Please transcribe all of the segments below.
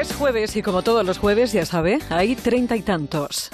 Es jueves y como todos los jueves, ya sabe, hay treinta y tantos.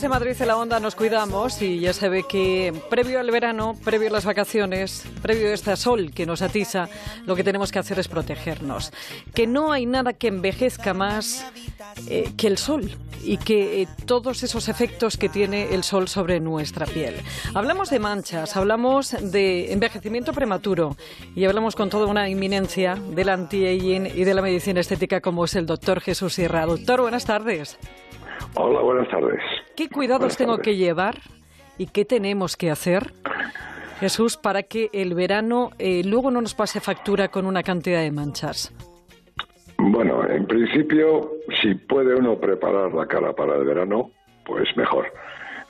De Madrid en la Onda nos cuidamos y ya se ve que previo al verano, previo a las vacaciones, previo a este sol que nos atiza, lo que tenemos que hacer es protegernos. Que no hay nada que envejezca más eh, que el sol y que eh, todos esos efectos que tiene el sol sobre nuestra piel. Hablamos de manchas, hablamos de envejecimiento prematuro y hablamos con toda una inminencia del anti-aging y de la medicina estética como es el doctor Jesús Sierra. Doctor, buenas tardes. Hola, buenas tardes. ¿Qué cuidados tengo que llevar y qué tenemos que hacer, Jesús, para que el verano eh, luego no nos pase factura con una cantidad de manchas? Bueno, en principio, si puede uno preparar la cara para el verano, pues mejor.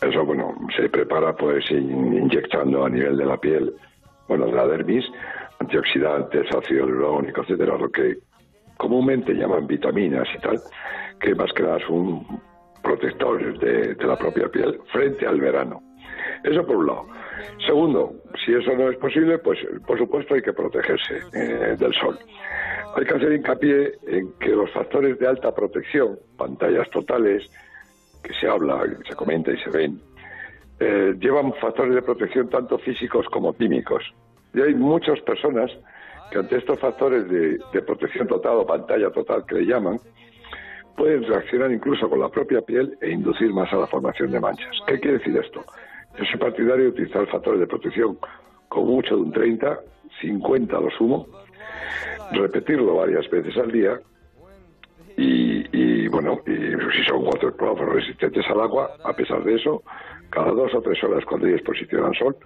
Eso, bueno, se prepara pues inyectando a nivel de la piel, bueno, de la dermis, antioxidantes, ácido hialurónico, etcétera, lo que comúnmente llaman vitaminas y tal, que más que nada es un protectores de, la propia piel frente al verano. Eso por un lado. Segundo, si eso no es posible, pues por supuesto hay que protegerse eh, del sol. Hay que hacer hincapié en que los factores de alta protección, pantallas totales, que se habla, se comenta y se ven, eh, llevan factores de protección tanto físicos como químicos. Y hay muchas personas que ante estos factores de protección total o pantalla total que le llaman, pueden reaccionar incluso con la propia piel e inducir más a la formación de manchas. ¿Qué quiere decir esto? Yo soy partidario de utilizar factores de protección con mucho de un 30, 50 lo sumo, repetirlo varias veces al día y, bueno, y si son waterproof resistentes al agua, a pesar de eso, cada dos o tres horas cuando hay exposición al sol,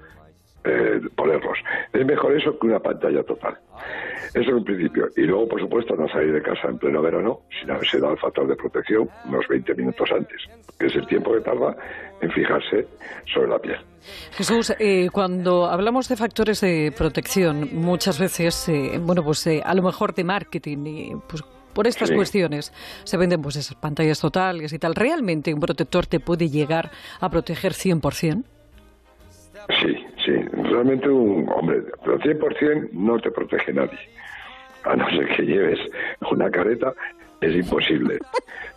eh, ponerlos. Es mejor eso que una pantalla total. Eso en un principio. Y luego, por supuesto, no salir de casa en pleno verano sin haberse dado el factor de protección unos 20 minutos antes, que es el tiempo que tarda en fijarse sobre la piel. Jesús, eh, cuando hablamos de factores de protección, muchas veces, eh, bueno, pues eh, a lo mejor de marketing, y, pues por estas cuestiones se venden pues esas pantallas totales y tal. ¿Realmente un protector te puede llegar a proteger 100%? Sí, sí. Realmente un hombre, pero 100% no te protege nadie. A no ser que lleves una careta, es imposible.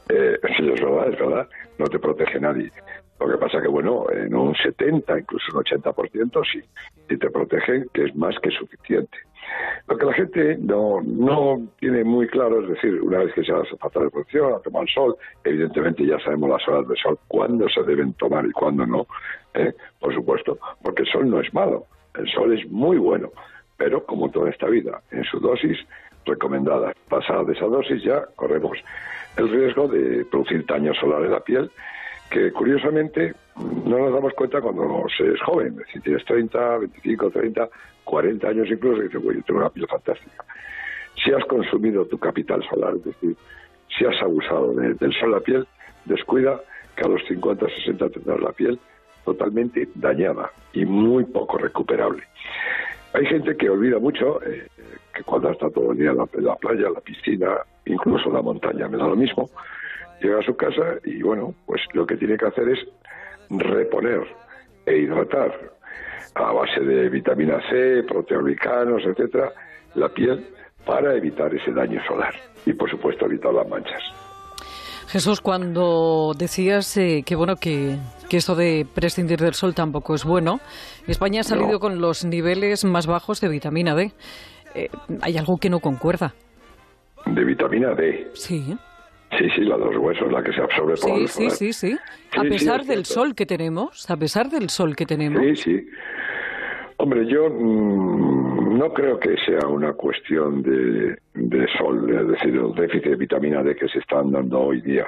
Eh, sí, es verdad, es verdad. No te protege nadie. Lo que pasa que, bueno, en un 70, incluso un 80%, sí. Y te protegen, que es más que suficiente. Lo que la gente no, no tiene muy claro, es decir, una vez que se hace falta de protección, a tomar el sol, evidentemente ya sabemos las horas de sol, cuándo se deben tomar y cuándo no, ¿eh? por supuesto, porque el sol no es malo, el sol es muy bueno, pero como toda esta vida, en su dosis recomendada. Pasada de esa dosis ya corremos el riesgo de producir daño solar en la piel, que curiosamente no nos damos cuenta cuando se es joven, es decir, tienes 30, 25, 30, 40 años incluso, y dices, bueno, yo tengo una piel fantástica. Si has consumido tu capital solar, es decir, si has abusado del sol la piel, descuida que a los 50, 60 tendrás la piel totalmente dañada y muy poco recuperable. Hay gente que olvida mucho eh, que cuando está todo el día en la, playa, la piscina, incluso la montaña, me da lo mismo, llega a su casa y bueno, pues lo que tiene que hacer es reponer e hidratar a base de vitamina C, proteoglicanos, etcétera, la piel para evitar ese daño solar y por supuesto evitar las manchas. Jesús, cuando decías eh, que bueno que, que, esto de prescindir del sol tampoco es bueno, España ha salido con los niveles más bajos de vitamina D. Eh, hay algo que no concuerda. De vitamina D. Sí. Sí, sí, la de los huesos, la que se absorbe por sí, Sí, sí, sí. A pesar del sol que tenemos, a pesar del sol que tenemos. Sí, sí. Hombre, yo mm, no creo que sea una cuestión de, de sol, es decir, el déficit de vitamina D que se están dando hoy día.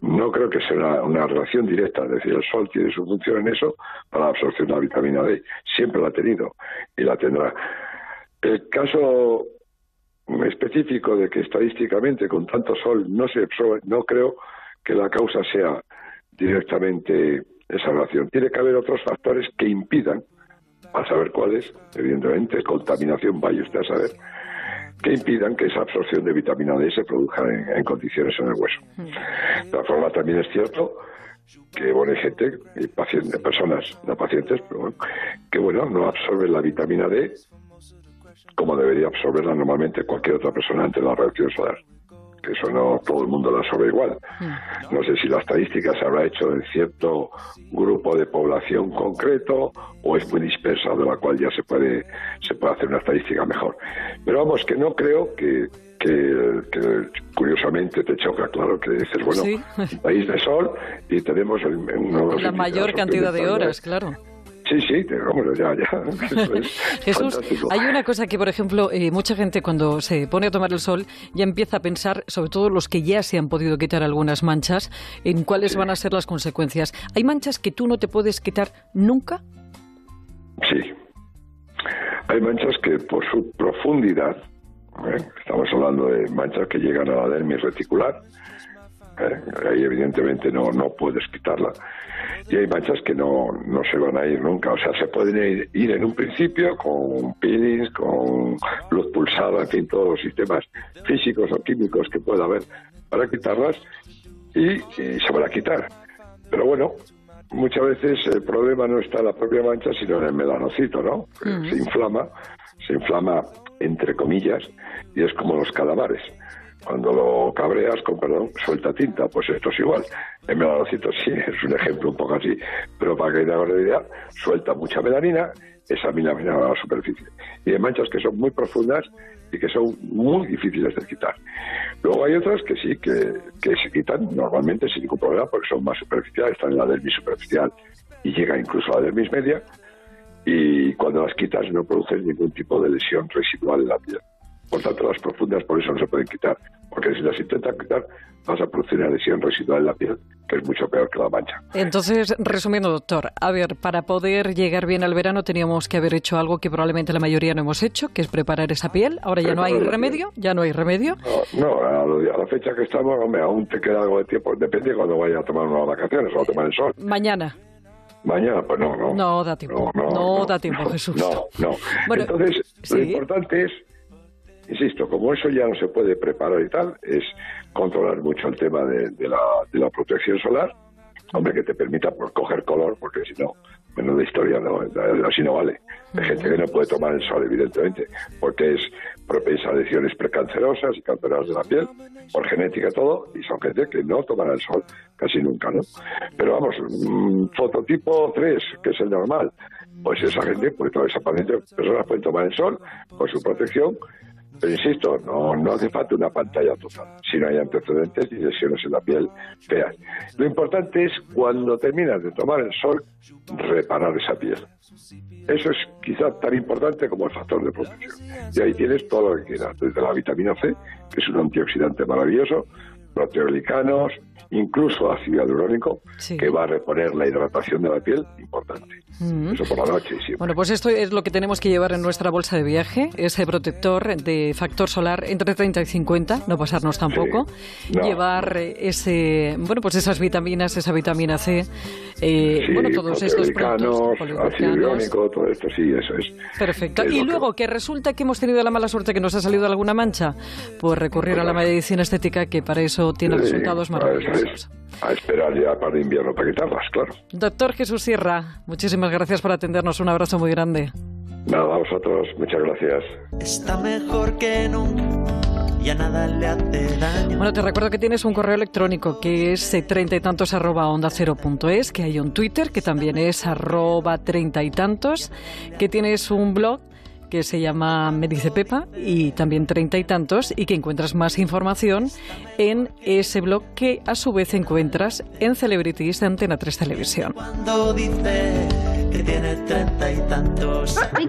No creo que sea una, relación directa, es decir, el sol tiene su función en eso para la absorción de la vitamina D. Siempre la ha tenido y la tendrá. El caso específico de que estadísticamente con tanto sol no se absorbe, no creo que la causa sea directamente esa relación. Tiene que haber otros factores que impidan, a saber cuáles, evidentemente, contaminación, vaya usted a saber, que impidan que esa absorción de vitamina D se produzca en, condiciones en el hueso. De todas formas, también es cierto que bueno, hay gente, pacientes, personas, no pacientes, pero que bueno, no absorben la vitamina D como debería absorberla normalmente cualquier otra persona ante la reacción solar que eso no todo el mundo lo absorbe igual. Mm. No sé si la estadística se habrá hecho en cierto grupo de población concreto o es muy dispersa, de la cual ya se puede, se puede hacer una estadística mejor. Pero vamos, que no creo que, que, curiosamente te choca, claro, que dices, bueno, país de sol y tenemos la mayor cantidad de horas, claro. Sí, sí, ya, ya. Jesús, hay una cosa que, por ejemplo, eh, mucha gente cuando se pone a tomar el sol ya empieza a pensar, sobre todo los que ya se han podido quitar algunas manchas, en cuáles van a ser las consecuencias. ¿Hay manchas que tú no te puedes quitar nunca? Sí. Hay manchas que por su profundidad, ¿eh? estamos hablando de manchas que llegan a la dermis reticular, ¿eh? ahí evidentemente no, no puedes quitarla y hay manchas que no, no se van a ir nunca. O sea, se pueden ir, en un principio con peelings, con luz pulsada, en fin, todos los sistemas físicos o químicos que pueda haber para quitarlas y, se van a quitar. Pero bueno, muchas veces el problema no está en la propia mancha, sino en el melanocito, ¿no? Se inflama, se inflama entre comillas, y es como los calamares cuando lo cabreas, con perdón, suelta tinta. Pues esto es igual. El melanocito sí es un ejemplo un poco así, pero para que hagas una idea, suelta mucha melanina, esa melanina a la superficie. Y hay manchas que son muy profundas y que son muy difíciles de quitar. Luego hay otras que sí, que, que se quitan normalmente sin ningún problema porque son más superficiales, están en la dermis superficial y llega incluso a la dermis media y cuando las quitas no producen ningún tipo de lesión residual en la piel. Por tanto, las profundas por eso no se pueden quitar, porque si las intentas quitar vas a producir una lesión residual en la piel, que es mucho peor que la mancha. Entonces, resumiendo, doctor, a ver, para poder llegar bien al verano teníamos que haber hecho algo que probablemente la mayoría no hemos hecho, que es preparar esa piel. Ahora ya no hay remedio, ya no hay remedio. No, a, la fecha que estamos, hombre, aún te queda algo de tiempo. Depende de cuando vaya a tomar unas vacaciones o a tomar el sol. Mañana. Mañana, pues no, no. No da tiempo. No, da tiempo, Jesús. No, no. Entonces, lo importante es Insisto, como eso ya no se puede preparar y tal, es controlar mucho el tema de, la, de la protección solar, hombre, que te permita pues, coger color, porque si no, menos de historia, no, así no vale. Hay gente que no puede tomar el sol, evidentemente, porque es propensa a lesiones precancerosas y cancerosas de la piel, por genética todo, y son gente que no toman el sol casi nunca, ¿no? Pero vamos, fototipo 3, que es el normal, pues esa gente, pues toda esa personas pueden tomar el sol con su protección pero insisto, no, no hace falta una pantalla total, si no hay antecedentes y lesiones en la piel feas. Lo importante es cuando terminas de tomar el sol, reparar esa piel. Eso es quizá tan importante como el factor de protección. Y ahí tienes todo lo que quieras, desde la vitamina C, que es un antioxidante maravilloso, proteolicanos, incluso ácido hialurónico, que va a reponer la hidratación de la piel, importante. Mm. Eso por la noche siempre. Bueno, pues esto es lo que tenemos que llevar en nuestra bolsa de viaje, ese protector de factor solar entre 30 y 50, no pasarnos tampoco. Llevar ese, bueno, pues esas vitaminas, esa vitamina C, eh, bueno, todos estos productos. ácido hialurónico, todo esto, sí, eso es. Perfecto. y luego, que... resulta que hemos tenido la mala suerte que nos ha salido alguna mancha, pues recurrir a la medicina estética, que para eso tiene resultados maravillosos. A esperar ya para invierno para quitarlas, claro. Doctor Jesús Sierra, muchísimas gracias por atendernos. Un abrazo muy grande. Nada, a vosotros. Muchas gracias. Está mejor que nunca. Ya nada le hace daño. Bueno, te recuerdo que tienes un correo electrónico que es treinta y tantos arroba onda cero punto es, que hay un Twitter que también es arroba treinta y tantos, que tienes un blog que se llama Me dice Pepa y también treinta y tantos y que encuentras más información en ese blog que a su vez encuentras en Celebrities de Antena 3 Televisión. Cuando dice que tiene treinta y tantos.